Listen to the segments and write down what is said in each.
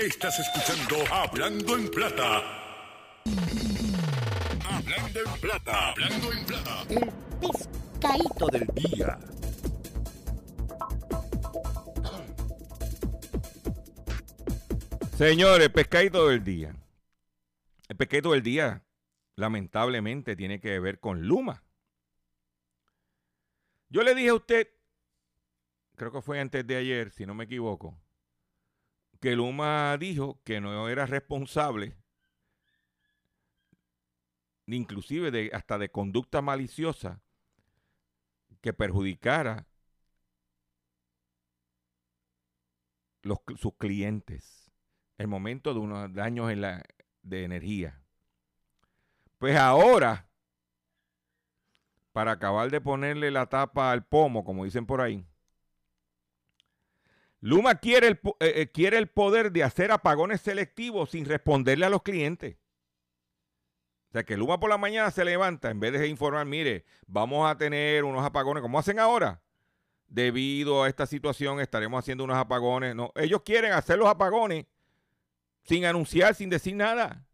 Estás escuchando Hablando en Plata. Hablando en Plata. Hablando en Plata. El pescadito del día. Señores, pescadito del día. El pescadito del día, lamentablemente, tiene que ver con Luma. Yo le dije a usted, creo que fue antes de ayer, si no me equivoco, que Luma dijo que no era responsable, inclusive de, hasta de conducta maliciosa, que perjudicara los, sus clientes el momento de unos daños en la, de energía. Pues ahora, para acabar de ponerle la tapa al pomo, como dicen por ahí, Luma quiere el, eh, eh, quiere el poder de hacer apagones selectivos sin responderle a los clientes. O sea, que Luma por la mañana se levanta, en vez de informar, mire, vamos a tener unos apagones, como hacen ahora. Debido a esta situación estaremos haciendo unos apagones. No, ellos quieren hacer los apagones sin anunciar, sin decir nada.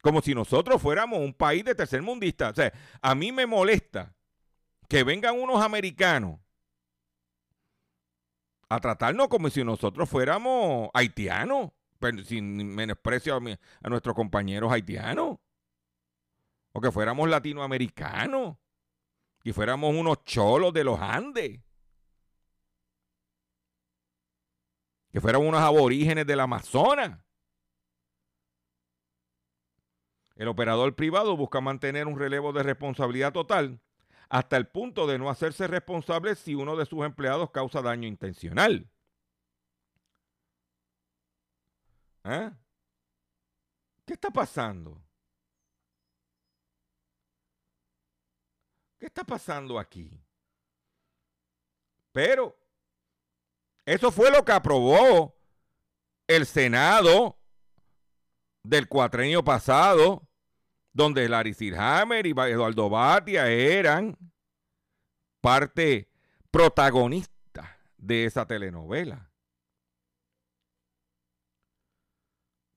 Como si nosotros fuéramos un país de tercer mundista. O sea, a mí me molesta que vengan unos americanos a tratarnos como si nosotros fuéramos haitianos, sin menosprecio a, nuestros compañeros haitianos, o que fuéramos latinoamericanos, y fuéramos unos cholos de los Andes, que fuéramos unos aborígenes del Amazonas. El operador privado busca mantener un relevo de responsabilidad total hasta el punto de no hacerse responsable si uno de sus empleados causa daño intencional. ¿Eh? ¿Qué está pasando? ¿Qué está pasando aquí? Pero eso fue lo que aprobó el Senado del cuatrenio pasado donde Larry Silhammer y Eduardo Batia eran parte protagonista de esa telenovela.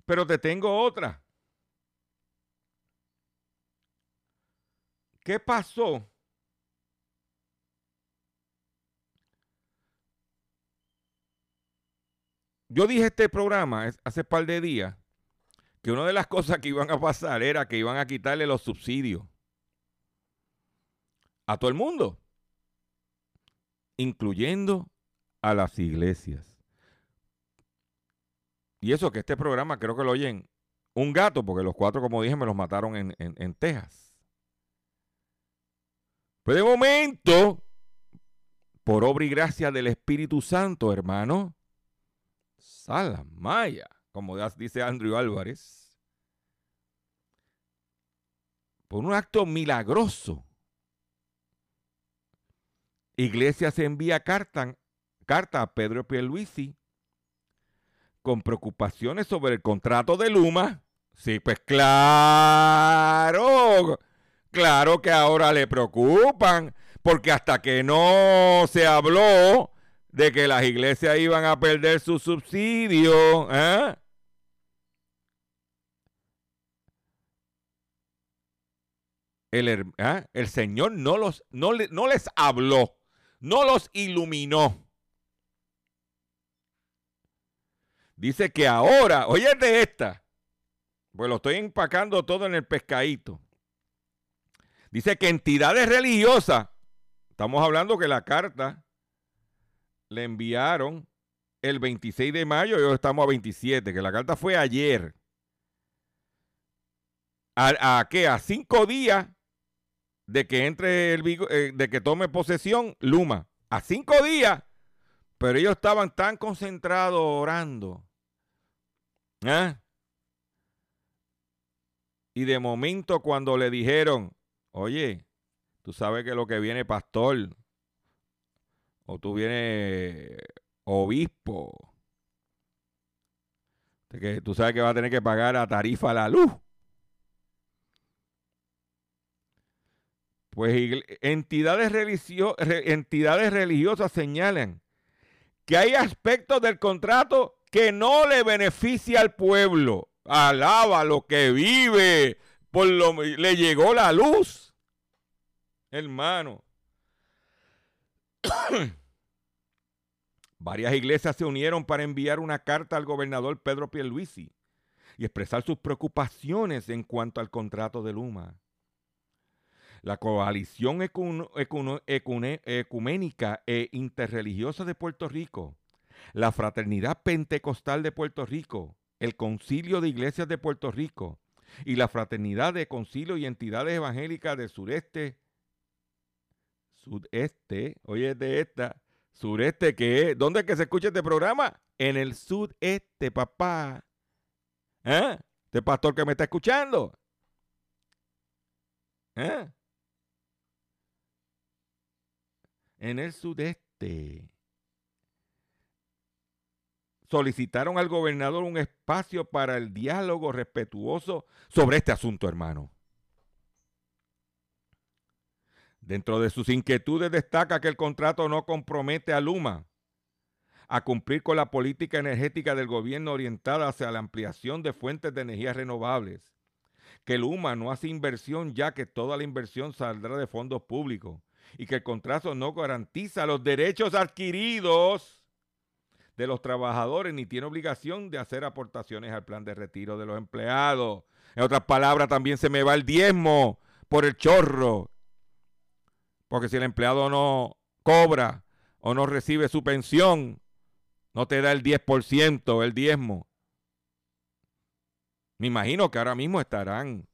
Pero te tengo otra. ¿Qué pasó? Yo dije este programa hace par de días que una de las cosas que iban a pasar era que iban a quitarle los subsidios a todo el mundo, incluyendo a las iglesias. Y eso que este programa creo que lo oyen un gato, porque los cuatro, como dije, me los mataron en, en, Texas. Pues de momento, por obra y gracia del Espíritu Santo, hermano, Salamaya como dice Andrew Álvarez, por un acto milagroso. Iglesia se envía carta, carta a Pedro Pierluisi con preocupaciones sobre el contrato de Luma. Sí, pues claro, claro que ahora le preocupan, porque hasta que no se habló de que las iglesias iban a perder su subsidio, ¿eh? ¿Ah? el, Señor no, los, no, no les habló, no los iluminó. Dice que ahora, oye de esta, pues lo estoy empacando todo en el pescadito. Dice que entidades religiosas, estamos hablando que la carta le enviaron el 26 de mayo y hoy estamos a 27, que la carta fue ayer. ¿A, a qué? A cinco días de que entre el eh, de que tome posesión Luma. A cinco días. Pero ellos estaban tan concentrados orando. ¿eh? Y de momento cuando le dijeron, oye, tú sabes que lo que viene pastor, o tú vienes obispo, que tú sabes que va a tener que pagar a tarifa la luz. Pues entidades, religiosas señalan que hay aspectos del contrato que no le beneficia al pueblo. Alaba lo que vive. Por lo, le llegó la luz. Hermano. Varias iglesias se unieron para enviar una carta al gobernador Pedro Pierluisi y expresar sus preocupaciones en cuanto al contrato de Luma. La coalición ecuménica e interreligiosa de Puerto Rico, la Fraternidad Pentecostal de Puerto Rico, el Concilio de Iglesias de Puerto Rico y la Fraternidad de Concilio y Entidades Evangélicas del Sureste, Sudeste, oye de esta, Sureste, que es, ¿dónde es que se escucha este programa? En el sudeste, papá. ¿Eh? Este pastor que me está escuchando. ¿Eh? En el sudeste. Solicitaron al gobernador un espacio para el diálogo respetuoso sobre este asunto, hermano. Dentro de sus inquietudes destaca que el contrato no compromete a Luma a cumplir con la política energética del gobierno orientada hacia la ampliación de fuentes de energía renovables, que Luma no hace inversión ya que toda la inversión saldrá de fondos públicos y que el contrato no garantiza los derechos adquiridos de los trabajadores ni tiene obligación de hacer aportaciones al plan de retiro de los empleados. En otras palabras, también se me va el diezmo por el chorro porque si el empleado no cobra o no recibe su pensión, no te da el 10%, el diezmo. Me imagino que ahora mismo estarán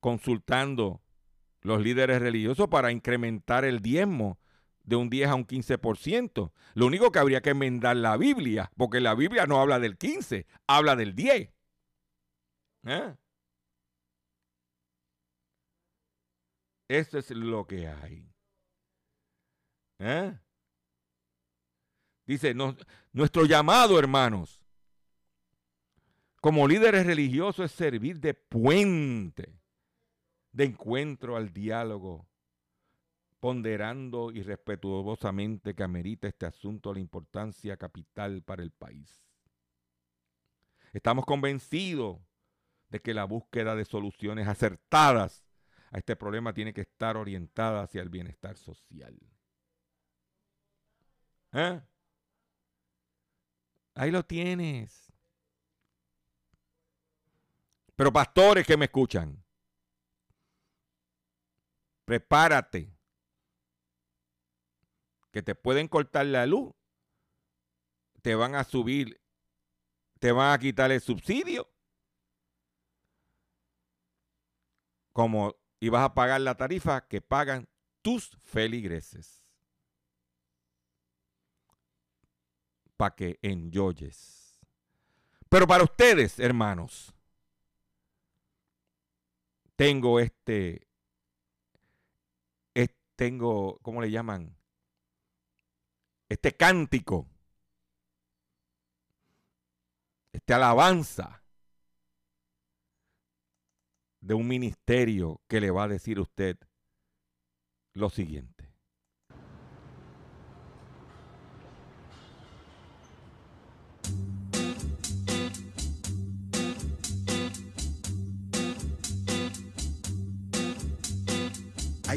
consultando los líderes religiosos para incrementar el diezmo de un 10 a un 15%. Lo único que habría que enmendar la Biblia, porque la Biblia no habla del 15, habla del 10. ¿Eh? Eso es lo que hay. ¿Eh? Dice, nuestro llamado, hermanos, como líderes religiosos es servir de puente, de encuentro al diálogo, ponderando y respetuosamente que amerita este asunto la importancia capital para el país. Estamos convencidos de que la búsqueda de soluciones acertadas a este problema tiene que estar orientada hacia el bienestar social. ¿Eh? Ahí lo tienes. Pero pastores que me escuchan, prepárate, que te pueden cortar la luz, te van a subir, te van a quitar el subsidio. Como y vas a pagar la tarifa que pagan tus feligreses. Para que enjoyes. Pero para ustedes, hermanos, tengo este, tengo, ¿cómo le llaman? Este cántico, este alabanza de un ministerio que le va a decir a usted lo siguiente.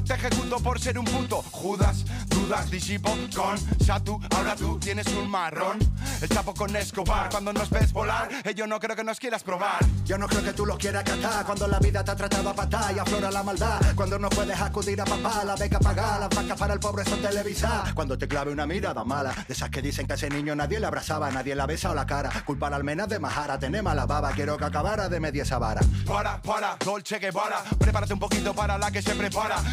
te ejecuto por ser un puto Judas, dudas, disipo con Satu. Ahora tú tienes un marrón. El chapo con Escobar. Cuando nos ves volar, eh, yo no creo que nos quieras probar. Yo no creo que tú lo quieras catar cuando la vida te ha tratado a patar y aflora la maldad. Cuando no puedes acudir a papá, la beca pagar, las vacas para el pobre son televisar. Cuando te clave una mirada mala, de esas que dicen que a ese niño nadie le abrazaba, nadie la besa o la cara. Culpa al almenas de majara, tenemos mala baba, quiero que acabara de media esa vara. Para, para, Dolce Guevara, prepárate un poquito para la que se prepara.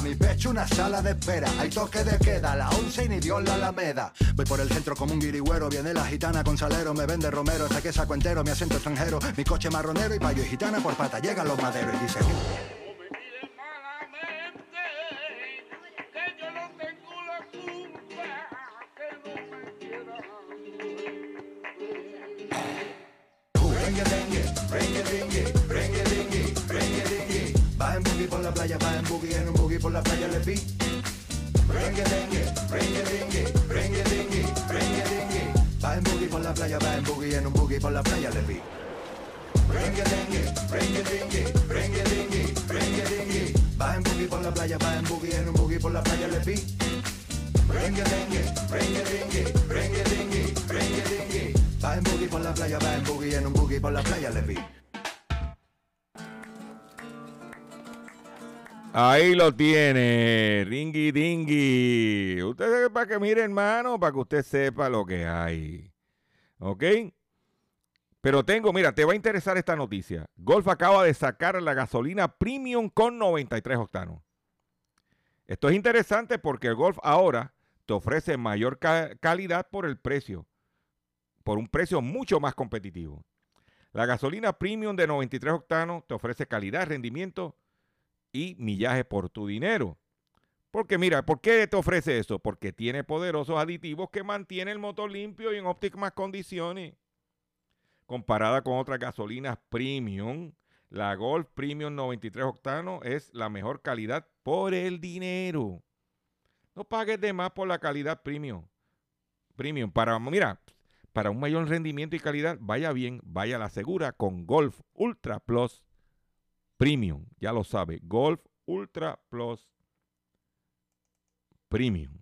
Mi pecho una sala de espera. Hay toque de queda, la once y ni Dios la alameda. Voy por el centro como un guirigüero. Viene la gitana con salero, me vende romero. Saqué saco entero, mi acento extranjero. Mi coche marronero y payo y gitana por pata. Llegan los maderos y dice. Rengue, dengue, rengue, dengue, rengue, dengue, rengue, dengue. Va en boogie por la playa, va en boogie, en un boogie por la playa le vi. Rengue, dengue, rengue, dengue, rengue, dengue, rengue, dengue. Va en boogie por la playa, va en boogie, en un boogie por la playa le vi. Rengue, dengue, rengue, dengue, rengue, dengue, rengue, dengue. Va en boogie por la playa, va en boogie, en un boogie por la playa le vi. Rengue, dengue, rengue, dengue, rengue, dengue, rengue, dengue. Va en boogie por la playa, va en boogie, en un boogie por la playa le vi. Ahí lo tiene, ringy dingy. Usted para que mire, hermano, para que usted sepa lo que hay. ¿Ok? Pero tengo, mira, te va a interesar esta noticia. Golf acaba de sacar la gasolina premium con 93 octanos. Esto es interesante porque el Golf ahora te ofrece mayor ca- calidad por el precio, por un precio mucho más competitivo. La gasolina premium de 93 octanos te ofrece calidad, rendimiento y millaje por tu dinero. Porque mira, ¿por qué te ofrece eso? Porque tiene poderosos aditivos que mantienen el motor limpio y en óptimas condiciones. Comparada con otras gasolinas premium, la Golf Premium 93 octanos es la mejor calidad por el dinero. No pagues de más por la calidad premium. Premium para mira, para un mayor rendimiento y calidad, vaya bien, vaya la segura con Golf Ultra Plus Premium, ya lo sabe, Golf Ultra Plus Premium.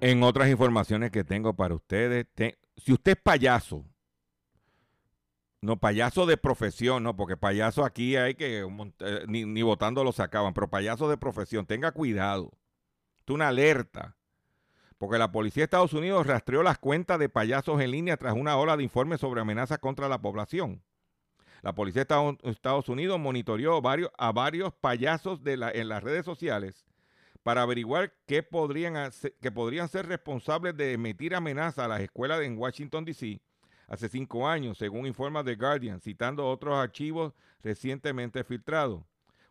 En otras informaciones que tengo para ustedes, te- si usted es payaso, no payaso de profesión, no, porque payaso aquí hay que eh, ni, ni votando lo sacaban, pero payaso de profesión, tenga cuidado. Es una alerta. Porque la policía de Estados Unidos rastreó las cuentas de payasos en línea tras una ola de informes sobre amenazas contra la población. La policía de Estados- Unidos monitoreó a varios payasos en las redes sociales para averiguar qué podrían, que podrían ser responsables de emitir amenazas a las escuelas en Washington, D.C. hace cinco años, según informa The Guardian, citando otros archivos recientemente filtrados.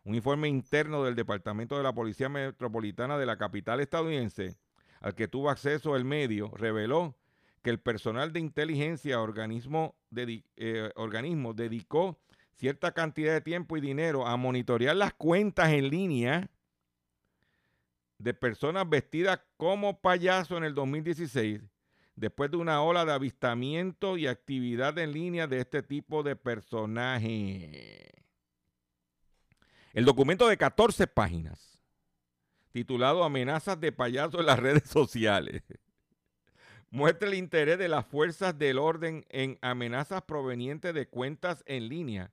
Un informe interno del Departamento de la Policía Metropolitana de la capital estadounidense, al que tuvo acceso el medio, reveló que el personal de inteligencia organismo, eh, organismo dedicó cierta cantidad de tiempo y dinero a monitorear las cuentas en línea de personas vestidas como payaso en el 2016, después de una ola de avistamiento y actividad en línea de este tipo de personaje. El documento de 14 páginas, titulado Amenazas de payaso en las redes sociales, muestra el interés de las fuerzas del orden en amenazas provenientes de cuentas en línea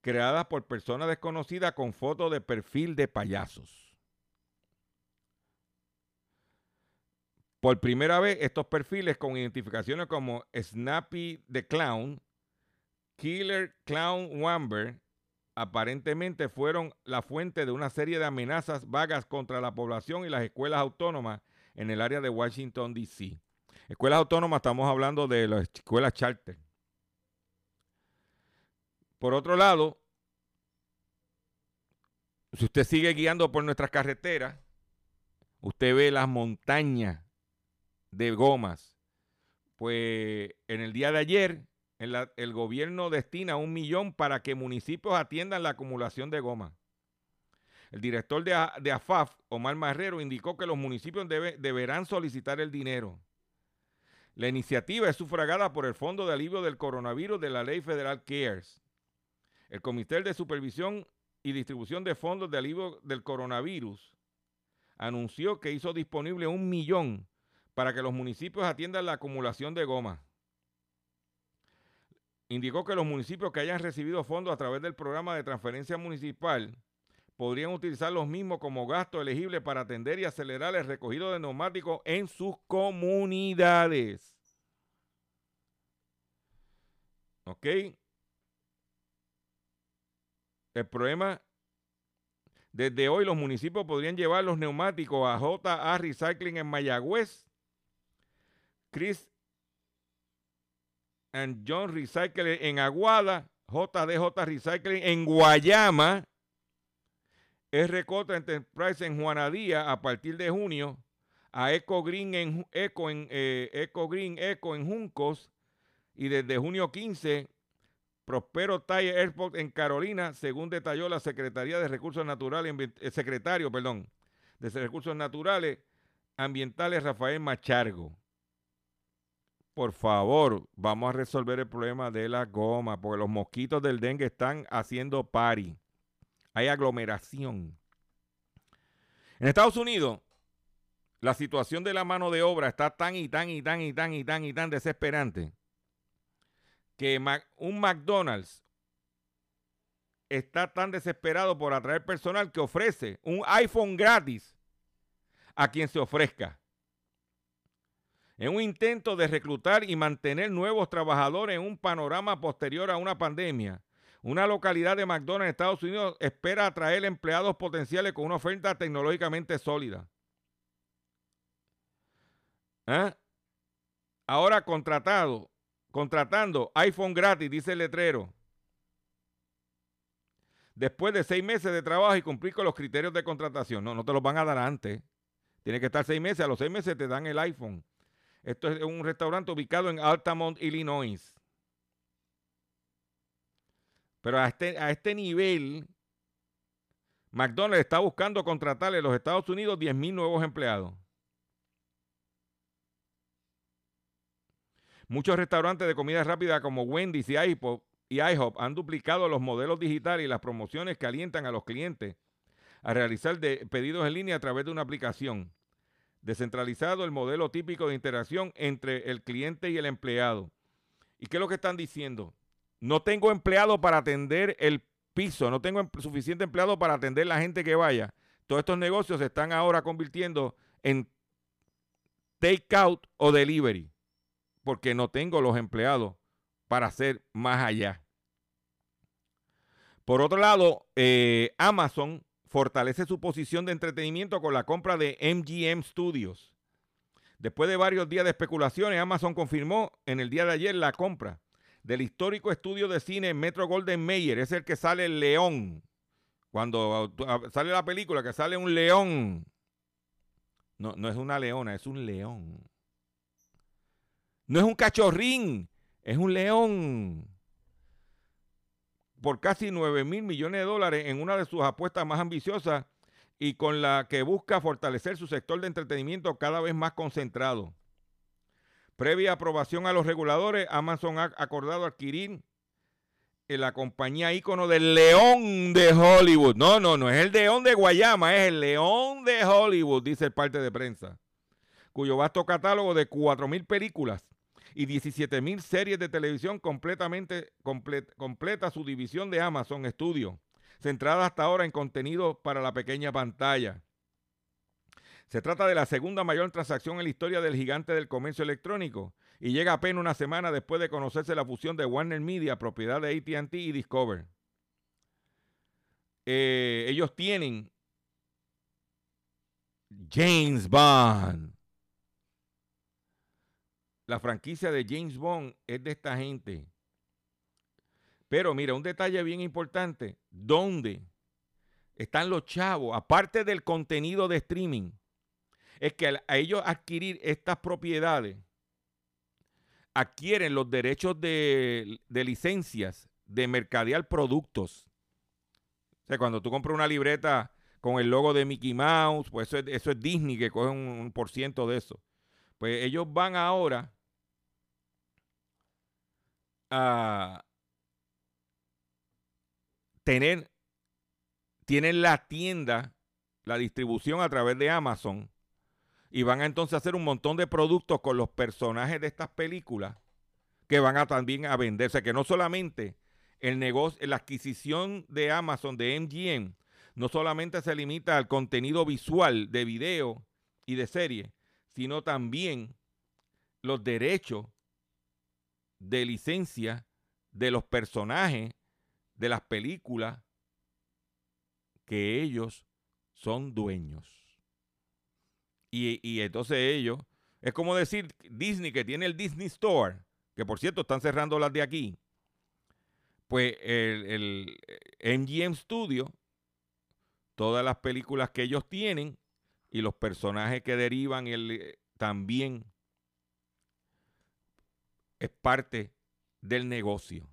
creadas por personas desconocidas con fotos de perfil de payasos. Por primera vez, estos perfiles con identificaciones como Snappy the Clown, Killer Clown Wamber, aparentemente fueron la fuente de una serie de amenazas vagas contra la población y las escuelas autónomas en el área de Washington, D.C. Escuelas autónomas, estamos hablando de las escuelas charter. Por otro lado, si usted sigue guiando por nuestras carreteras, usted ve las montañas de gomas. Pues en el día de ayer, el gobierno destina un millón para que municipios atiendan la acumulación de goma. El director de, AFAF, Omar Marrero, indicó que los municipios deberán solicitar el dinero. La iniciativa es sufragada por el Fondo de Alivio del Coronavirus de la Ley Federal CARES. El Comité de Supervisión y Distribución de Fondos de Alivio del Coronavirus anunció que hizo disponible un millón para que los municipios atiendan la acumulación de goma. Indicó que los municipios que hayan recibido fondos a través del programa de transferencia municipal podrían utilizar los mismos como gasto elegible para atender y acelerar el recogido de neumáticos en sus comunidades. ¿Ok? El problema, desde hoy los municipios podrían llevar los neumáticos a JA Recycling en Mayagüez, Chris and John Recycling en Aguada, JDJ Recycling en Guayama, RJ Enterprise en Juanadía a partir de junio, a Eco Green en Eco en eh, Eco Green Eco en Juncos. Y desde junio 15 Prospero Tire Airport en Carolina, según detalló la Secretaría de Recursos Naturales, el secretario, perdón, de Recursos Naturales Ambientales Rafael Machargo por favor, vamos a resolver el problema de la goma, porque los mosquitos del dengue están haciendo pari. Hay aglomeración. En Estados Unidos, la situación de la mano de obra está tan y tan y tan y tan y tan y tan desesperante que un McDonald's está tan desesperado por atraer personal que ofrece un iPhone gratis a quien se ofrezca en un intento de reclutar y mantener nuevos trabajadores en un panorama posterior a una pandemia. Una localidad de McDonald's Estados Unidos espera atraer empleados potenciales con una oferta tecnológicamente sólida. ¿Ah? Ahora contratado, contratando iPhone gratis, dice el letrero. Después de seis meses de trabajo y cumplir con los criterios de contratación. No, no te los van a dar antes. Tiene que estar seis meses. A los seis meses te dan el iPhone. Esto es un restaurante ubicado en Altamont, Illinois. Pero a este, a este nivel, McDonald's está buscando contratarle a los Estados Unidos 10.000 nuevos empleados. Muchos restaurantes de comida rápida como Wendy's y IHOP, y IHOP han duplicado los modelos digitales y las promociones que alientan a los clientes a realizar pedidos en línea a través de una aplicación descentralizado el modelo típico de interacción entre el cliente y el empleado. ¿Y qué es lo que están diciendo? No tengo empleado para atender el piso, no tengo suficiente empleado para atender la gente que vaya. Todos estos negocios se están ahora convirtiendo en take-out o delivery, porque no tengo los empleados para hacer más allá. Por otro lado, eh, Amazon fortalece su posición de entretenimiento con la compra de MGM Studios. Después de varios días de especulaciones, Amazon confirmó en el día de ayer la compra del histórico estudio de cine Metro Golden Mayer. Es el que sale el león. Cuando sale la película, que sale un león. No, no es una leona, es un león. No es un cachorrín, es un león por casi 9 mil millones de dólares en una de sus apuestas más ambiciosas y con la que busca fortalecer su sector de entretenimiento cada vez más concentrado. Previa aprobación a los reguladores, Amazon ha acordado adquirir la compañía ícono del León de Hollywood. No, no, no es el León de Guayama, es el León de Hollywood, dice el parte de prensa, cuyo vasto catálogo de 4.000 películas y 17.000 series de televisión completamente completa su división de Amazon Studio, centrada hasta ahora en contenido para la pequeña pantalla. Se trata de la segunda mayor transacción en la historia del gigante del comercio electrónico y llega apenas una semana después de conocerse la fusión de Warner Media, propiedad de ATT y Discover. Eh, ellos tienen James Bond. La franquicia de James Bond es de esta gente. Pero mira, un detalle bien importante. ¿Dónde están los chavos? Aparte del contenido de streaming es que a ellos adquirir estas propiedades, adquieren los derechos de, licencias de mercadear productos. O sea, cuando tú compras una libreta con el logo de Mickey Mouse, pues eso es, eso es Disney que coge un, por ciento de eso. Pues ellos van ahora a tener, tienen la tienda, la distribución a través de Amazon y van a entonces hacer un montón de productos con los personajes de estas películas que van a también a venderse, que no solamente el negocio, la adquisición de Amazon, de MGM, no solamente se limita al contenido visual de video y de serie, sino también los derechos de licencia de los personajes de las películas que ellos son dueños. Y, entonces ellos, es como decir Disney que tiene el Disney Store, que por cierto están cerrando las de aquí. Pues el, MGM Studio, todas las películas que ellos tienen y los personajes que derivan el, también es parte del negocio.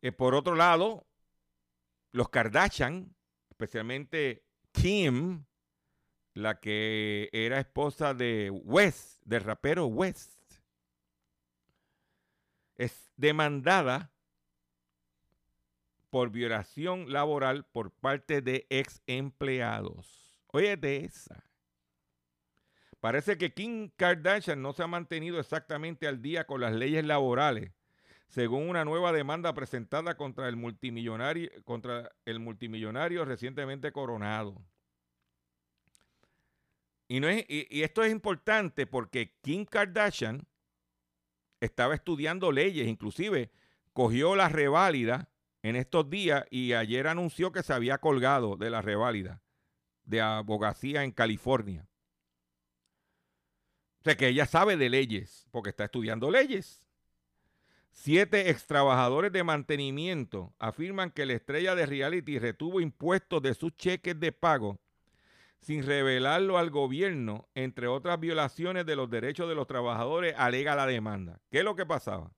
Eh, por otro lado, los Kardashian, especialmente Kim, la que era esposa de West, del rapero West, es demandada por violación laboral por parte de ex empleados. Oye, de esa. Parece que Kim Kardashian no se ha mantenido exactamente al día con las leyes laborales, según una nueva demanda presentada contra el multimillonario, contra el multimillonario recientemente coronado. Y, y, esto es importante porque Kim Kardashian estaba estudiando leyes, inclusive cogió la reválida en estos días y ayer anunció que se había colgado de la reválida de abogacía en California. O sea que ella sabe de leyes porque está estudiando leyes. Siete ex trabajadores de mantenimiento afirman que la estrella de reality retuvo impuestos de sus cheques de pago sin revelarlo al gobierno, entre otras violaciones de los derechos de los trabajadores, alega la demanda. ¿Qué es lo que pasaba?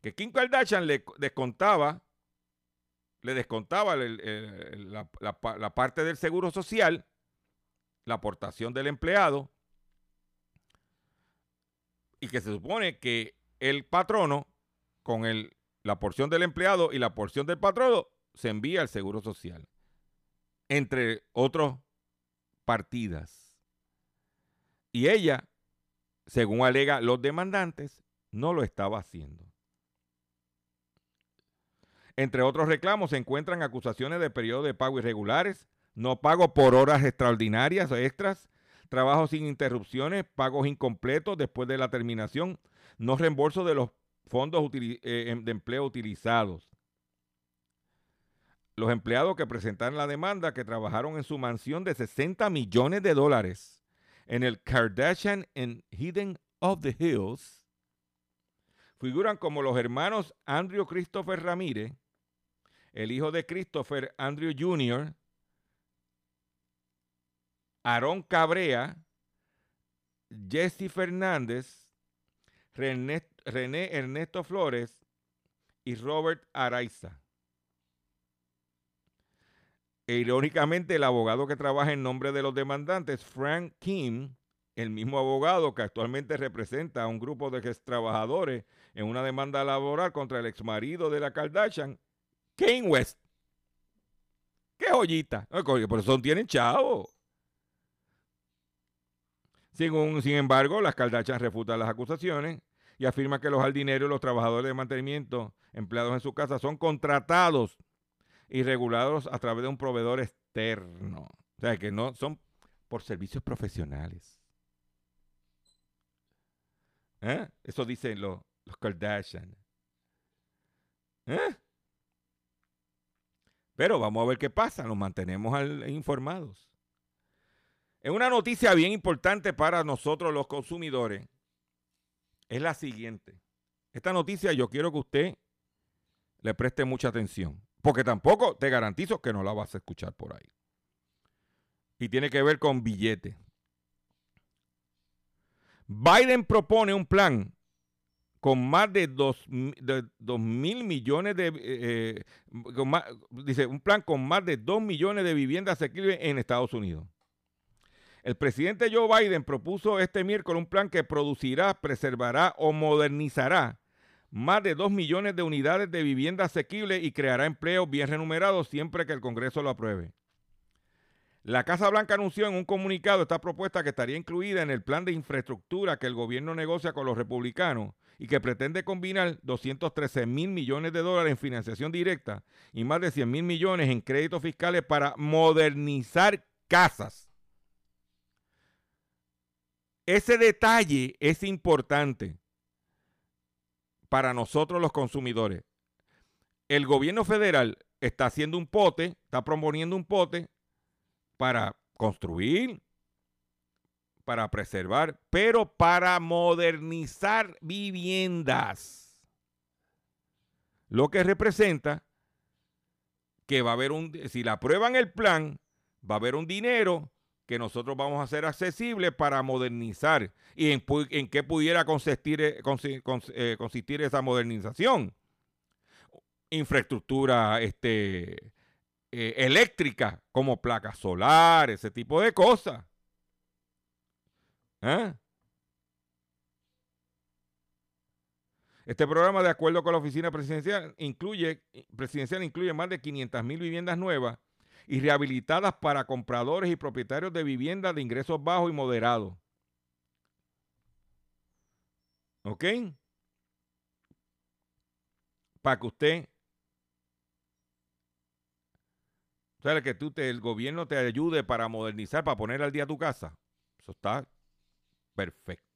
Que Kim Kardashian le descontaba, le descontaba la, la parte del seguro social, la aportación del empleado, y que se supone que el patrono, con el, la porción del empleado y la porción del patrono, se envía al seguro social. Entre otros partidas. Y ella, según alega los demandantes, no lo estaba haciendo. Entre otros reclamos se encuentran acusaciones de periodo de pago irregulares, no pago por horas extraordinarias o extras, trabajo sin interrupciones, pagos incompletos después de la terminación, no reembolso de los fondos eh, em, de empleo utilizados los empleados que presentaron la demanda que trabajaron en su mansión de 60 millones de dólares en el Kardashian en Hidden of the Hills figuran como los hermanos Andrew Christopher Ramírez, el hijo de Christopher Andrew Jr., Aaron Cabrea, Jesse Fernández, René, Ernesto Flores y Robert Araiza. E irónicamente, el abogado que trabaja en nombre de los demandantes, Frank Kim, el mismo abogado que actualmente representa a un grupo de trabajadores en una demanda laboral contra el exmarido de la Kardashian, Kane West. ¡Qué joyita! Por eso tienen chavo. Sin, embargo, las Kardashian refutan las acusaciones y afirma que los jardineros y los trabajadores de mantenimiento empleados en su casa son contratados y regulados a través de un proveedor externo. O sea, que no son por servicios profesionales. ¿Eh? Eso dicen los, los Kardashian. ¿Eh? Pero vamos a ver qué pasa, nos mantenemos informados. En una noticia bien importante para nosotros los consumidores, es la siguiente. Esta noticia yo quiero que usted le preste mucha atención, porque tampoco te garantizo que no la vas a escuchar por ahí. Y tiene que ver con billetes. Biden propone un plan con más de 2 mil millones de... eh, eh, más- dice, un plan con más de 2 millones de viviendas asequibles en Estados Unidos. El presidente Joe Biden propuso este miércoles un plan que producirá, preservará o modernizará más de 2 millones de unidades de vivienda asequible y creará empleos bien remunerados siempre que el Congreso lo apruebe. La Casa Blanca anunció en un comunicado esta propuesta que estaría incluida en el plan de infraestructura que el gobierno negocia con los republicanos y que pretende combinar 213 mil millones de dólares en financiación directa y más de 100 mil millones en créditos fiscales para modernizar casas. Ese detalle es importante para nosotros los consumidores. El gobierno federal está haciendo un pote, está proponiendo un pote para construir, para preservar, pero para modernizar viviendas. Lo que representa que va a haber un, si la aprueban el plan, va a haber un dinero que nosotros vamos a hacer accesible para modernizar. ¿Y en, qué pudiera consistir, eh, eh, consistir esa modernización? Infraestructura este, eh, eléctrica, como placas solares, ese tipo de cosas. Este programa, de acuerdo con la oficina presidencial, incluye, presidencial, incluye más de 500 mil viviendas nuevas y rehabilitadas para compradores y propietarios de viviendas de ingresos bajos y moderados. ¿Ok? Para que usted, o que tú te, el gobierno te ayude para modernizar, para poner al día tu casa. Eso está perfecto.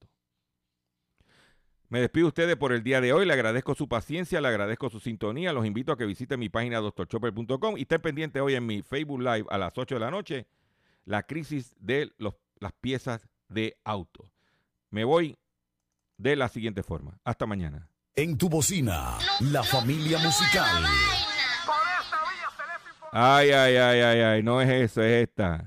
Me despido de ustedes por el día de hoy. Le agradezco su paciencia, le agradezco su sintonía. Los invito a que visiten mi página doctorchopper.com y estén pendientes hoy en mi Facebook Live a las 8 de la noche. La crisis de los- las piezas de auto. Me voy de la siguiente forma. Hasta mañana. En tu bocina, la familia musical. Ay, ay, ay, ay, ay. No es eso, es esta.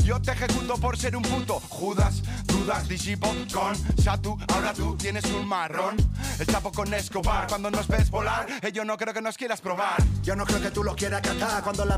yo te ejecuto por ser un puto, Judas, dudas, disipo con Satu, ahora tú tienes un marrón, el chapo con Escobar, cuando nos ves volar, eh, yo no creo que nos quieras probar. Yo no creo que tú lo quieras catar cuando la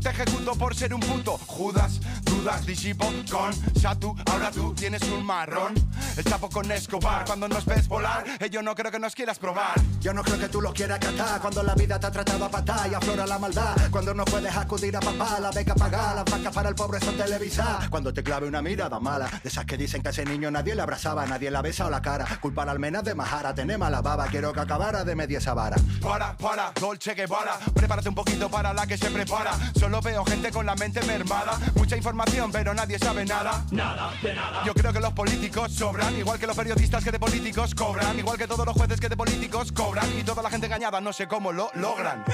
te ejecuto por ser un puto, Judas, dudas, disipo con Satu, ahora tú tienes un marrón, el chapo con Escobar, cuando nos ves volar, eh, yo no creo que nos quieras probar. Yo no creo que tú lo quieras catar cuando la vida te ha tratado a patar y aflora la maldad. Cuando no puedes acudir a papá, la beca pagar, las vacas para el pobre son televisar. Cuando te clave una mirada mala, de esas que dicen que a ese niño nadie le abrazaba, nadie le ha besado la cara. Culpa al menos de Majara, tener mala baba, quiero que acabara de media esa vara. Para, para, Dolce Guevara, prepárate un poquito para la que se prepara. Veo gente con la mente mermada, mucha información pero nadie sabe nada. Nada, de nada. Yo creo que los políticos sobran, igual que los periodistas que de políticos cobran, igual que todos los jueces que de políticos cobran y toda la gente engañada no sé cómo lo logran.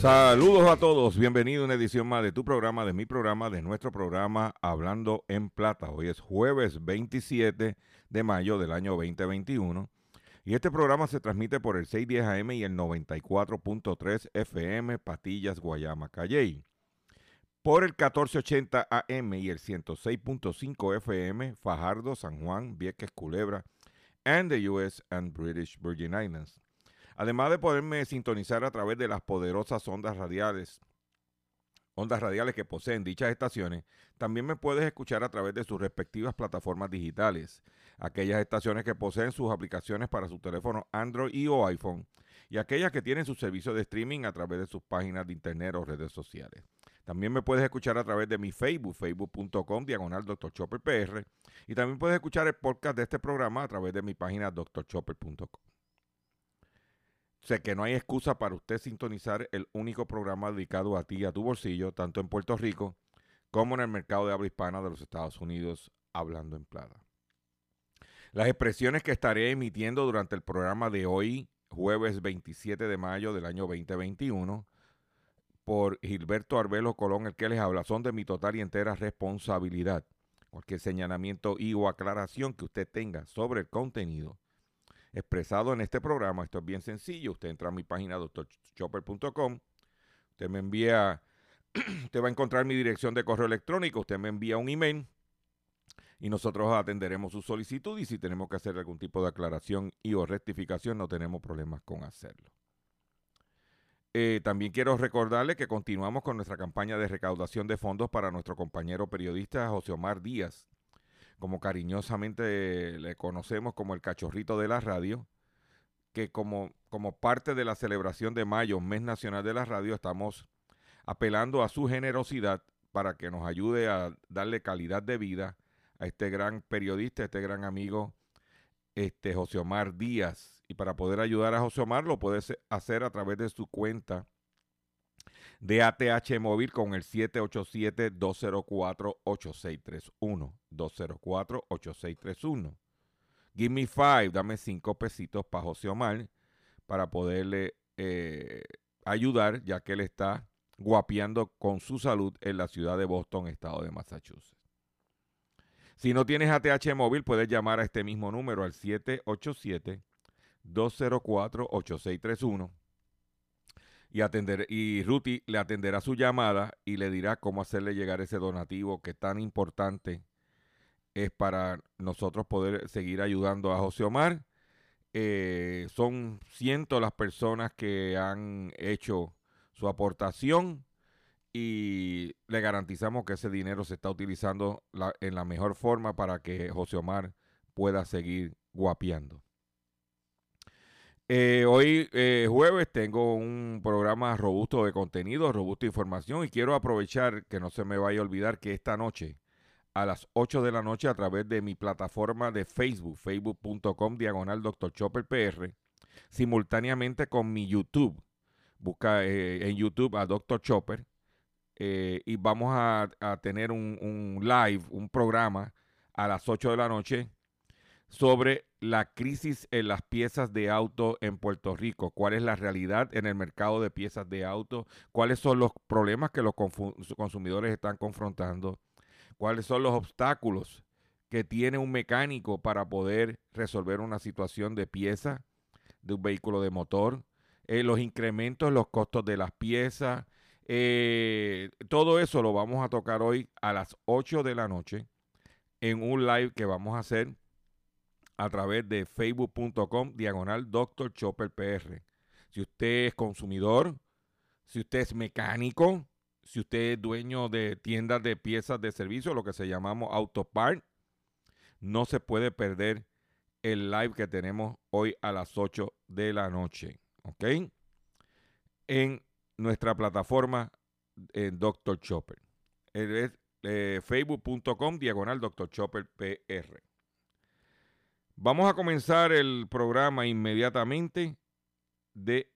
Saludos a todos, bienvenido a una edición más de tu programa, de mi programa, de nuestro programa Hablando en Plata. Hoy es jueves 27 de mayo del año 2021 y este programa se transmite por el 610 AM y el 94.3 FM Patillas, Guayama, Calley. Por el 1480 AM y el 106.5 FM Fajardo, San Juan, Vieques, Culebra, and the US and British Virgin Islands. Además de poderme sintonizar a través de las poderosas ondas radiales, ondas radiales que poseen dichas estaciones, también me puedes escuchar a través de sus respectivas plataformas digitales, aquellas estaciones que poseen sus aplicaciones para su teléfono Android y o iPhone, y aquellas que tienen su servicio de streaming a través de sus páginas de internet o redes sociales. También me puedes escuchar a través de mi Facebook, facebook.com, diagonal Dr. Chopper PR. Y también puedes escuchar el podcast de este programa a través de mi página drchopper.com. Sé que no hay excusa para usted sintonizar el único programa dedicado a ti y a tu bolsillo, tanto en Puerto Rico como en el mercado de habla hispana de los Estados Unidos, hablando en plata. Las expresiones que estaré emitiendo durante el programa de hoy, jueves 27 de mayo del año 2021, por Gilberto Arbelo Colón, el que les habla, son de mi total y entera responsabilidad. Cualquier señalamiento y o aclaración que usted tenga sobre el contenido expresado en este programa. Esto es bien sencillo. Usted entra a mi página doctorchopper.com. Usted me envía, usted va a encontrar mi dirección de correo electrónico. Usted me envía un email y nosotros atenderemos su solicitud. Y si tenemos que hacer algún tipo de aclaración y o rectificación, no tenemos problemas con hacerlo. Eh, también quiero recordarle que continuamos con nuestra campaña de recaudación de fondos para nuestro compañero periodista José Omar Díaz como cariñosamente le conocemos como el cachorrito de la radio, que como, como parte de la celebración de mayo, mes nacional de la radio, estamos apelando a su generosidad para que nos ayude a darle calidad de vida a este gran periodista, este gran amigo, este José Omar Díaz. Y para poder ayudar a José Omar lo puede hacer a través de su cuenta de ATH Móvil con el 787-204-8631. 204-8631. Give me five, dame cinco pesitos para José Omar para poderle eh, ayudar, ya que él está guapeando con su salud en la ciudad de Boston, estado de Massachusetts. Si no tienes ATH móvil, puedes llamar a este mismo número al 787-204-8631 y, atender, y Ruti le atenderá su llamada y le dirá cómo hacerle llegar ese donativo que tan importante es para nosotros poder seguir ayudando a José Omar. Eh, son cientos las personas que han hecho su aportación y le garantizamos que ese dinero se está utilizando en la mejor forma para que José Omar pueda seguir guapiando. Eh, hoy eh, jueves tengo un programa robusto de contenido, robusta información y quiero aprovechar que no se me vaya a olvidar que esta noche a las 8 de la noche a través de mi plataforma de Facebook, facebook.com diagonal Dr. Chopper PR, simultáneamente con mi YouTube. Busca eh, en YouTube a Dr. Chopper y vamos a, tener un, un live, un programa a las 8 de la noche sobre la crisis en las piezas de auto en Puerto Rico, cuál es la realidad en el mercado de piezas de auto, cuáles son los problemas que los consumidores están confrontando, cuáles son los obstáculos que tiene un mecánico para poder resolver una situación de pieza de un vehículo de motor, eh, los incrementos los costos de las piezas, eh, todo eso lo vamos a tocar hoy a las 8 de la noche en un live que vamos a hacer a través de facebook.com diagonal Dr. Chopper PR. Si usted es consumidor, si usted es mecánico, si usted es dueño de tiendas de piezas de servicio, lo que se llamamos autopart, no se puede perder el live que tenemos hoy a las 8 de la noche. ¿Ok? En nuestra plataforma en Dr. Chopper. Es eh, facebook.com diagonal Dr. Chopper PR. Vamos a comenzar el programa inmediatamente de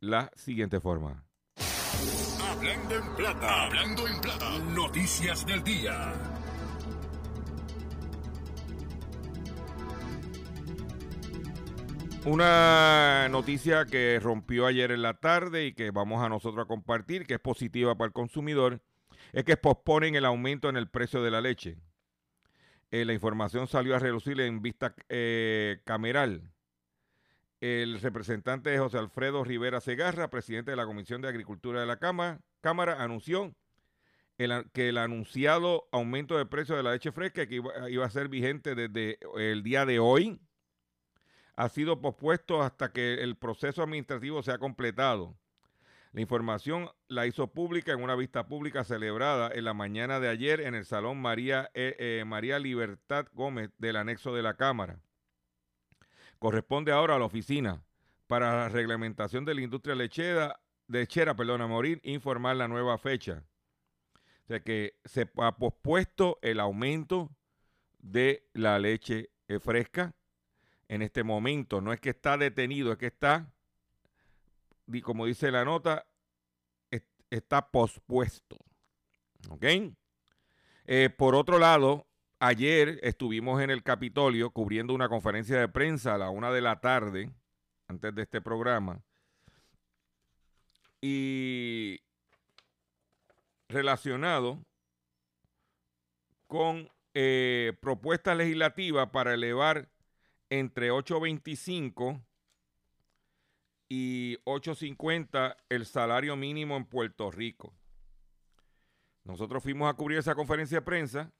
la siguiente forma. Hablando en plata, hablando en plata, noticias del día. Una noticia que rompió ayer en la tarde y que vamos a nosotros a compartir, que es positiva para el consumidor, es que posponen el aumento en el precio de la leche. Eh, la información salió a relucir en vista eh, cameral. El representante José Alfredo Rivera Segarra, presidente de la Comisión de Agricultura de la Cámara, Cámara anunció que el anunciado aumento de precio de la leche fresca, que iba, iba, a ser vigente desde el día de hoy, ha sido pospuesto hasta que el proceso administrativo sea completado. La información la hizo pública en una vista pública celebrada en la mañana de ayer en el Salón María, eh, eh, María Libertad Gómez del anexo de la Cámara. Corresponde ahora a la Oficina para la Reglamentación de la Industria Lechera, lechera perdón, morir, informar la nueva fecha. O sea que se ha pospuesto el aumento de la leche eh, fresca en este momento. No es que está detenido, es que está como dice la nota, está pospuesto. ¿Ok? Eh, por otro lado, ayer estuvimos en el Capitolio cubriendo una conferencia de prensa a la una de la tarde, antes de este programa, y relacionado con eh, propuestas legislativas para elevar entre 825 y 8.50 el salario mínimo en Puerto Rico. Nosotros fuimos a cubrir esa conferencia de prensa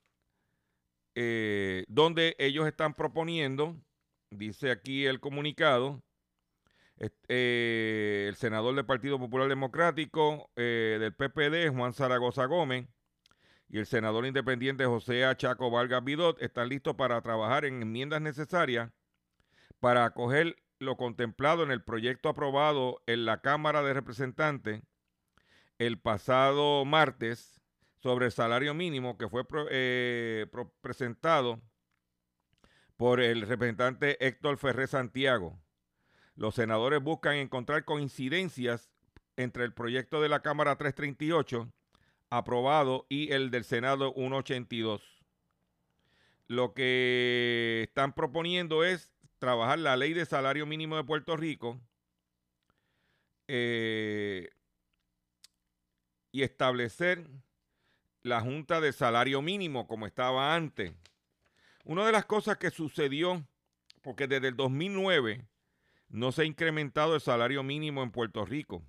eh, donde ellos están proponiendo, dice aquí el comunicado, eh, el senador del Partido Popular Democrático eh, del PPD, Juan Zaragoza Gómez, y el senador independiente José Achaco Vargas Vidot están listos para trabajar en enmiendas necesarias para acoger lo contemplado en el proyecto aprobado en la Cámara de Representantes el pasado martes sobre el salario mínimo que fue eh, presentado por el representante Héctor Ferrer Santiago. Los senadores buscan encontrar coincidencias entre el proyecto de la Cámara 338 aprobado y el del Senado 182. Lo que están proponiendo es trabajar la ley de salario mínimo de Puerto Rico eh, y establecer la Junta de Salario Mínimo como estaba antes. Una de las cosas que sucedió, porque desde el 2009 no se ha incrementado el salario mínimo en Puerto Rico.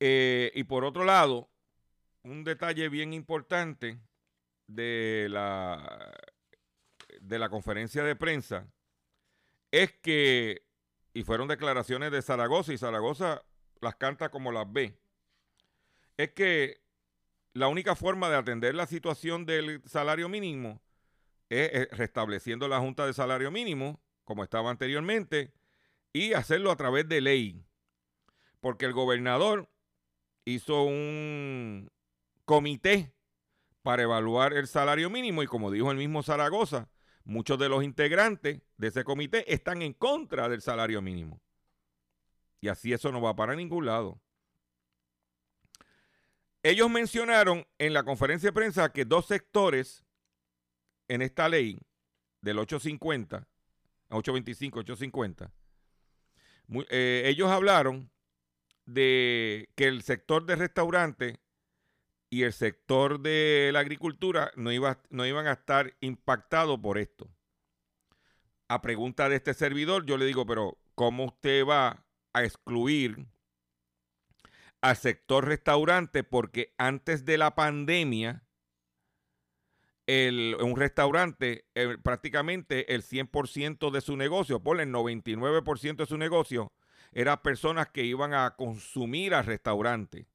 Eh, y por otro lado, un detalle bien importante de la de la conferencia de prensa es que, y fueron declaraciones de Zaragoza, y Zaragoza las canta como las ve, es que la única forma de atender la situación del salario mínimo es restableciendo la Junta de Salario Mínimo, como estaba anteriormente, y hacerlo a través de ley. Porque el gobernador hizo un comité para evaluar el salario mínimo y como dijo el mismo Zaragoza, muchos de los integrantes de ese comité están en contra del salario mínimo. Y así eso no va para ningún lado. Ellos mencionaron en la conferencia de prensa que dos sectores en esta ley del 850 825, 850. Muy- ellos hablaron de que el sector de restaurantes y el sector de la agricultura no, iba, no iban a estar impactados por esto. A pregunta de este servidor, yo le digo, pero ¿cómo usted va a excluir al sector restaurante? Porque antes de la pandemia, el- un restaurante, eh, prácticamente el 100% de su negocio, por el 99% de su negocio, eran personas que iban a consumir al restaurante.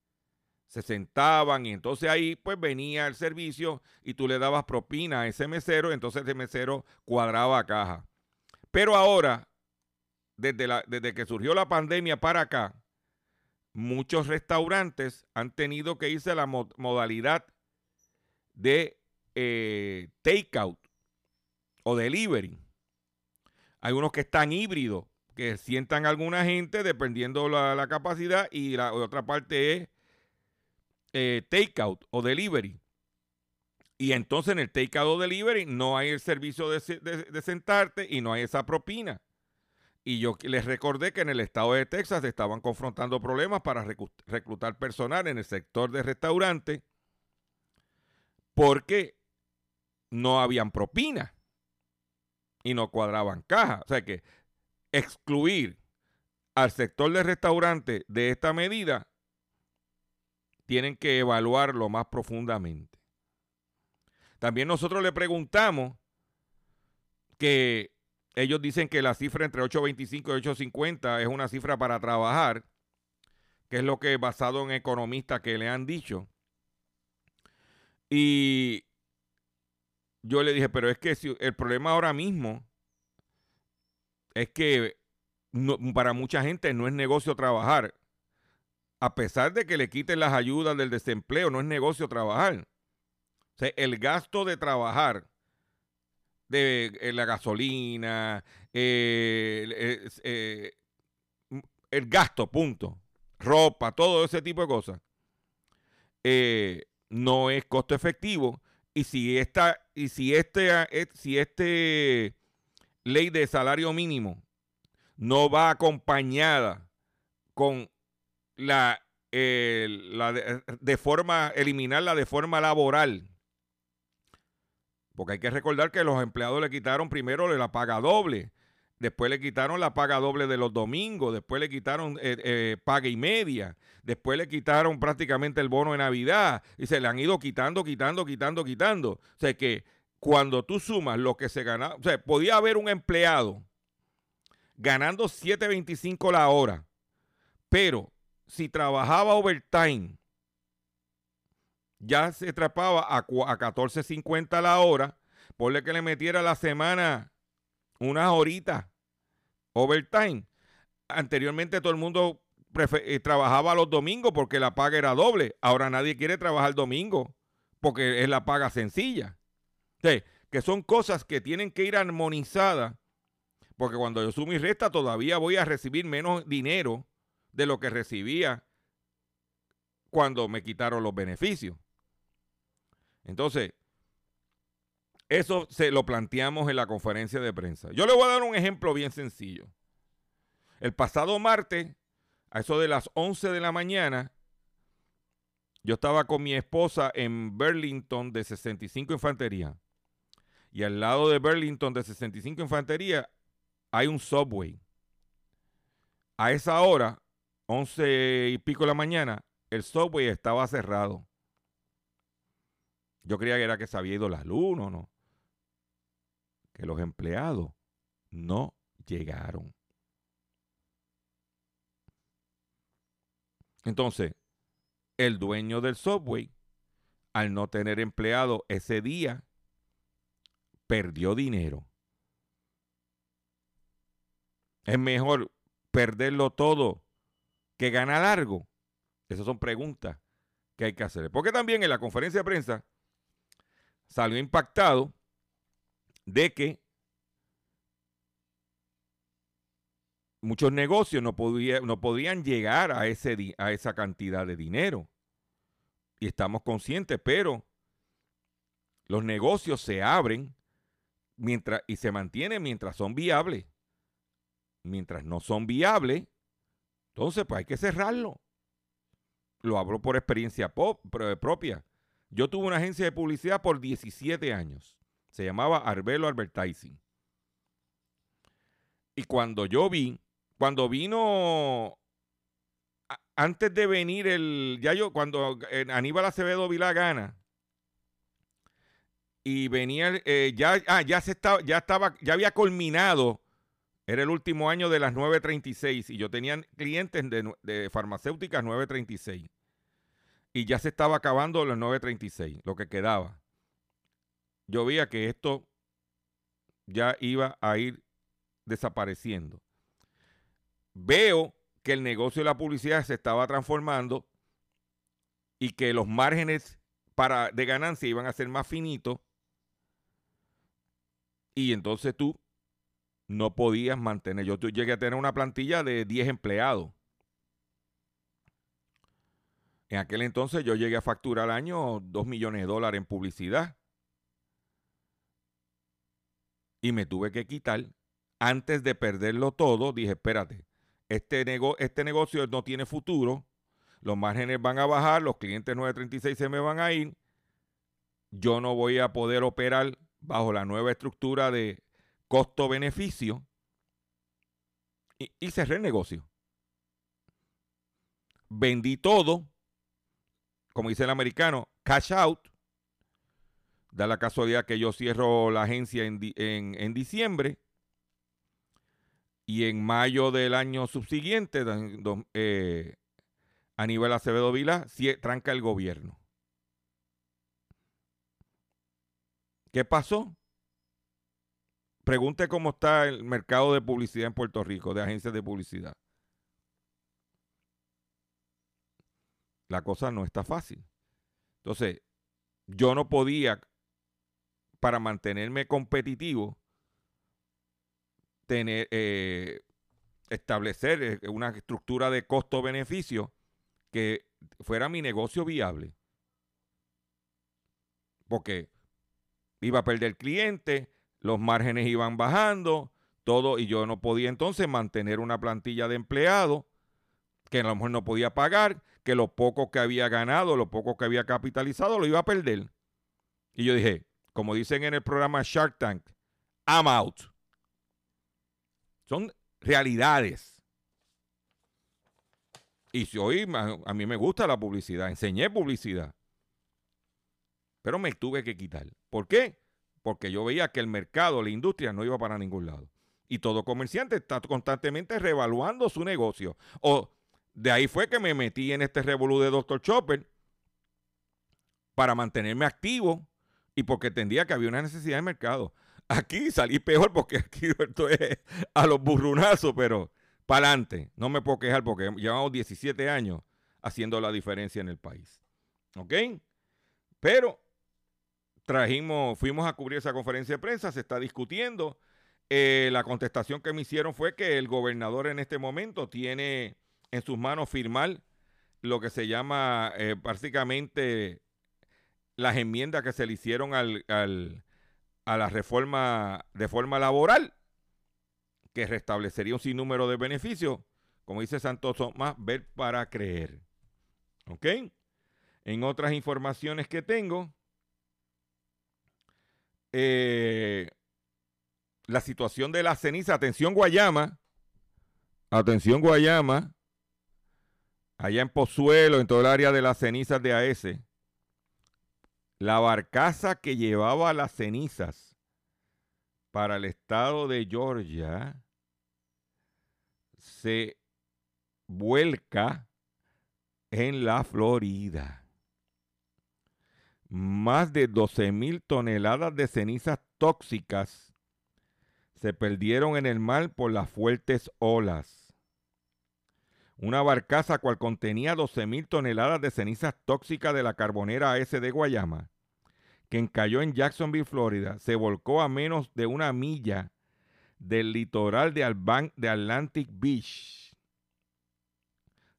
Se sentaban y entonces ahí pues venía el servicio y tú le dabas propina a ese mesero, entonces ese mesero cuadraba caja. Pero ahora, desde, la- desde que surgió la pandemia para acá, muchos restaurantes han tenido que irse a la mo- modalidad de eh, takeout o delivery. Hay unos que están híbridos, que sientan a alguna gente dependiendo la, la capacidad y la otra parte es eh, takeout o delivery. Y entonces en el takeout o delivery no hay el servicio de, se- de- de sentarte y no hay esa propina. Y yo les recordé que en el estado de Texas estaban confrontando problemas para reclutar personal en el sector de restaurantes porque no habían propina y no cuadraban caja. O sea que excluir al sector de restaurante de esta medida tienen que evaluarlo más profundamente. También nosotros le preguntamos que ellos dicen que la cifra entre 8.25 y 8.50 es una cifra para trabajar, que es lo que basado en economistas que le han dicho. Y yo le dije, pero es que si el problema ahora mismo es que para mucha gente no es negocio trabajar. A pesar de que le quiten las ayudas del desempleo, no es negocio trabajar. O sea, el gasto de trabajar, de eh, la gasolina, eh, el- eh, el gasto, punto. Ropa, todo ese tipo de cosas. no es costo efectivo. Y si esta, y si este, si este ley de salario mínimo no va acompañada con la, de, de forma, eliminarla de forma laboral. Porque hay que recordar que los empleados le quitaron primero la paga doble, después le quitaron la paga doble de los domingos, después le quitaron eh, eh, paga y media, después le quitaron prácticamente el bono de Navidad y se le han ido quitando, quitando, quitando, quitando. O sea que cuando tú sumas lo que se gana, o sea, podía haber un empleado ganando 7.25 la hora, pero si trabajaba overtime, ya se atrapaba a, a 14.50 la hora, ponle que le metiera la semana unas horitas overtime. Anteriormente todo el mundo eh, trabajaba los domingos porque la paga era doble. Ahora nadie quiere trabajar domingo porque es la paga sencilla. Que son cosas que tienen que ir armonizadas porque cuando yo sumo y resta todavía voy a recibir menos dinero de lo que recibía cuando me quitaron los beneficios. Entonces, eso se lo planteamos en la conferencia de prensa. Yo le voy a dar un ejemplo bien sencillo. El pasado martes, a eso de las 11 de la mañana, yo estaba con mi esposa en Burlington de 65 Infantería. Y al lado de Burlington de 65 Infantería hay un subway. A esa hora, 11 y pico de la mañana, el subway estaba cerrado. Yo creía que era que se había ido la luz, no, no. Que los empleados no llegaron. Entonces, el dueño del subway, al no tener empleado ese día, perdió dinero. Es mejor perderlo todo que ganar algo. Esas son preguntas que hay que hacer. Porque también en la conferencia de prensa salió impactado de que muchos negocios no, podía- no podían llegar a, ese, a esa cantidad de dinero. Y estamos conscientes, pero los negocios se abren mientras, y se mantiene mientras son viables. Mientras no son viables, entonces pues hay que cerrarlo. Lo hablo por experiencia propia. Yo tuve una agencia de publicidad por 17 años. Se llamaba Arbelo Advertising. Y cuando yo vi, cuando vino, antes de venir el, ya yo, cuando Aníbal Acevedo Vila gana, y venía, eh, ya, ah, ya se estaba, ya estaba, ya había culminado, era el último año de las 936, y yo tenía clientes de, farmacéuticas 936. Y ya se estaba acabando las 936, lo que quedaba. Yo veía que esto ya iba a ir desapareciendo. Veo que el negocio de la publicidad se estaba transformando y que los márgenes para, de ganancia iban a ser más finitos. Y entonces tú no podías mantener. Yo llegué a tener una plantilla de 10 empleados. En aquel entonces yo llegué a facturar al año 2 millones de dólares en publicidad. Y me tuve que quitar antes de perderlo todo, dije, espérate, este, este negocio no tiene futuro, los márgenes van a bajar, los clientes 936 se me van a ir, yo no voy a poder operar bajo la nueva estructura de costo-beneficio y, y cerré el negocio. Vendí todo, como dice el americano, cash out. Da la casualidad que yo cierro la agencia en, en diciembre y en mayo del año subsiguiente, eh, Aníbal Acevedo Vila tranca el gobierno. ¿Qué pasó? Pregunte cómo está el mercado de publicidad en Puerto Rico, de agencias de publicidad. La cosa no está fácil. Entonces, yo no podía, para mantenerme competitivo, tener, eh, establecer eh, una estructura de costo-beneficio que fuera mi negocio viable. Porque iba a perder cliente, los márgenes iban bajando, todo, y yo no podía entonces mantener una plantilla de empleados que a lo mejor no podía pagar, que lo poco que había ganado, lo poco que había capitalizado, lo iba a perder. Y yo dije, como dicen en el programa Shark Tank, I'm out. Son realidades. Y si hoy a mí me gusta la publicidad, enseñé publicidad. Pero me tuve que quitar. ¿Por qué? Porque yo veía que el mercado, la industria no iba para ningún lado. Y todo comerciante está constantemente revaluando su negocio. O de ahí fue que me metí en este revolú de Dr. Chopper para mantenerme activo y porque entendía que había una necesidad de mercado. Aquí salí peor porque aquí esto es a los burrunazos, pero para adelante. No me puedo quejar porque llevamos 17 años haciendo la diferencia en el país. ¿Ok? Pero trajimos, fuimos a cubrir esa conferencia de prensa, se está discutiendo. Eh, la contestación que me hicieron fue que el gobernador en este momento tiene en sus manos firmar lo que se llama eh, básicamente las enmiendas que se le hicieron al, a la reforma de forma laboral que restablecería un sinnúmero de beneficios, como dice Santos más ver para creer. ¿Ok? En otras informaciones que tengo, eh, la situación de la ceniza, atención Guayama, atención Guayama, allá en Pozuelo, en todo el área de las cenizas de AS, la barcaza que llevaba las cenizas para el estado de Georgia se vuelca en la Florida. Más de 12 mil toneladas de cenizas tóxicas se perdieron en el mar por las fuertes olas. Una barcaza cual contenía 12 mil toneladas de cenizas tóxicas de la carbonera AS de Guayama, que encalló en Jacksonville, Florida, se volcó a menos de una milla del litoral de Atlantic Beach.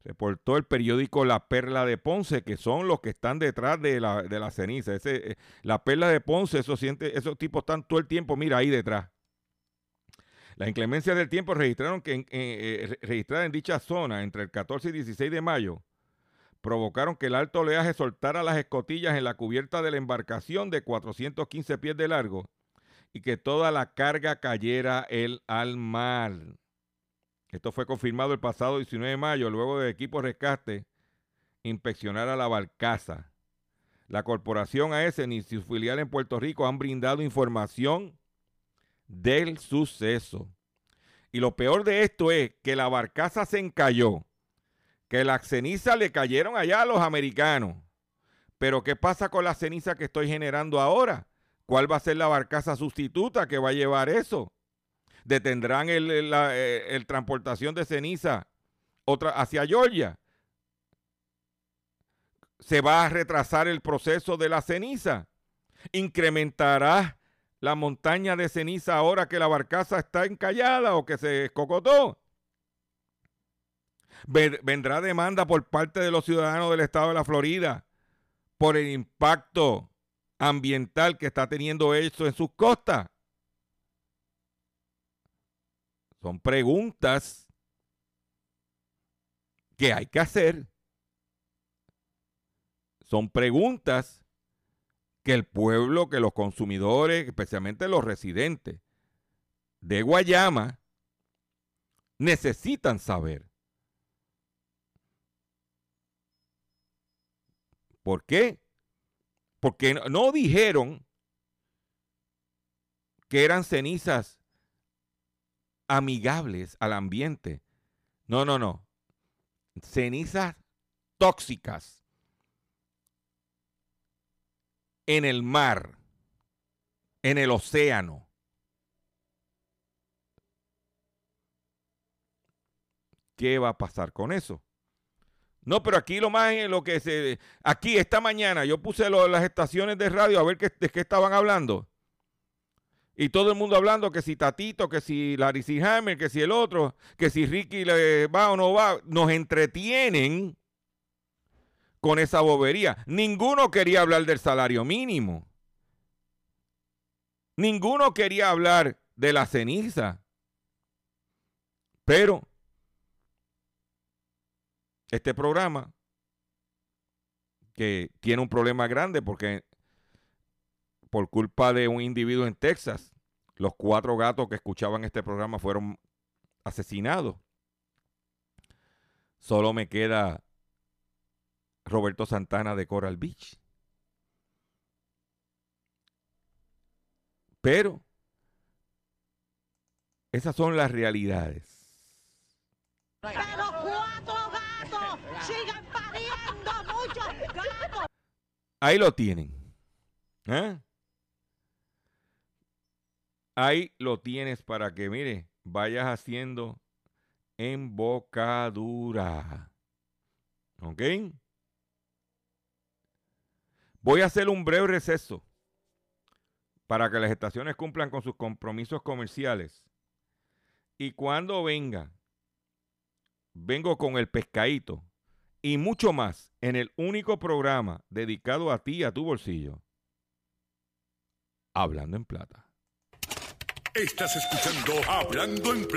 Reportó el periódico La Perla de Ponce, que son los que están detrás de la, de la ceniza. Ese, eh, la Perla de Ponce, esos, esos tipos están todo el tiempo, mira, ahí detrás. La inclemencia del tiempo registraron que en, eh, registrada en dicha zona entre el 14 y 16 de mayo provocaron que el alto oleaje soltara las escotillas en la cubierta de la embarcación de 415 pies de largo y que toda la carga cayera el, al mar. Esto fue confirmado el pasado 19 de mayo, luego de equipo rescate inspeccionar a la barcaza. La corporación AS ni su filial en Puerto Rico han brindado información del suceso. Y lo peor de esto es que la barcaza se encalló, que las cenizas le cayeron allá a los americanos. Pero ¿qué pasa con la ceniza que estoy generando ahora? ¿Cuál va a ser la barcaza sustituta que va a llevar eso? ¿Detendrán el, la eh, transportación de ceniza otra, hacia Georgia? ¿Se va a retrasar el proceso de la ceniza? ¿Incrementará la montaña de ceniza ahora que la barcaza está encallada o que se escocotó? Vendrá demanda por parte de los ciudadanos del estado de la Florida por el impacto ambiental que está teniendo eso en sus costas. Son preguntas que hay que hacer. Son preguntas que el pueblo, que los consumidores, especialmente los residentes de Guayama, necesitan saber. ¿Por qué? Porque no, dijeron que eran cenizas amigables al ambiente. No, no, no. Cenizas tóxicas en el mar, en el océano. ¿Qué va a pasar con eso? No, pero aquí lo más lo que se. Aquí esta mañana yo puse las estaciones de radio a ver de qué estaban hablando. Y todo el mundo hablando que si Tatito, que si Larry Hammer, que si el otro, que si Ricky le va o no va. Nos entretienen con esa bobería. Ninguno quería hablar del salario mínimo. Ninguno quería hablar de la ceniza. Pero este programa, que tiene un problema grande porque por culpa de un individuo en Texas, los cuatro gatos que escuchaban este programa fueron asesinados. Solo me queda Roberto Santana de Coral Beach. Pero esas son las realidades. sigan pariendo muchos gatos. Ahí lo tienen. ¿Eh? Ahí lo tienes para que, mire, vayas haciendo embocadura. ¿Ok? Voy a hacer un breve receso para que las estaciones cumplan con sus compromisos comerciales. Y cuando venga, vengo con el pescadito y mucho más en el único programa dedicado a ti y a tu bolsillo. Hablando en plata. Estás escuchando Hablando en plata.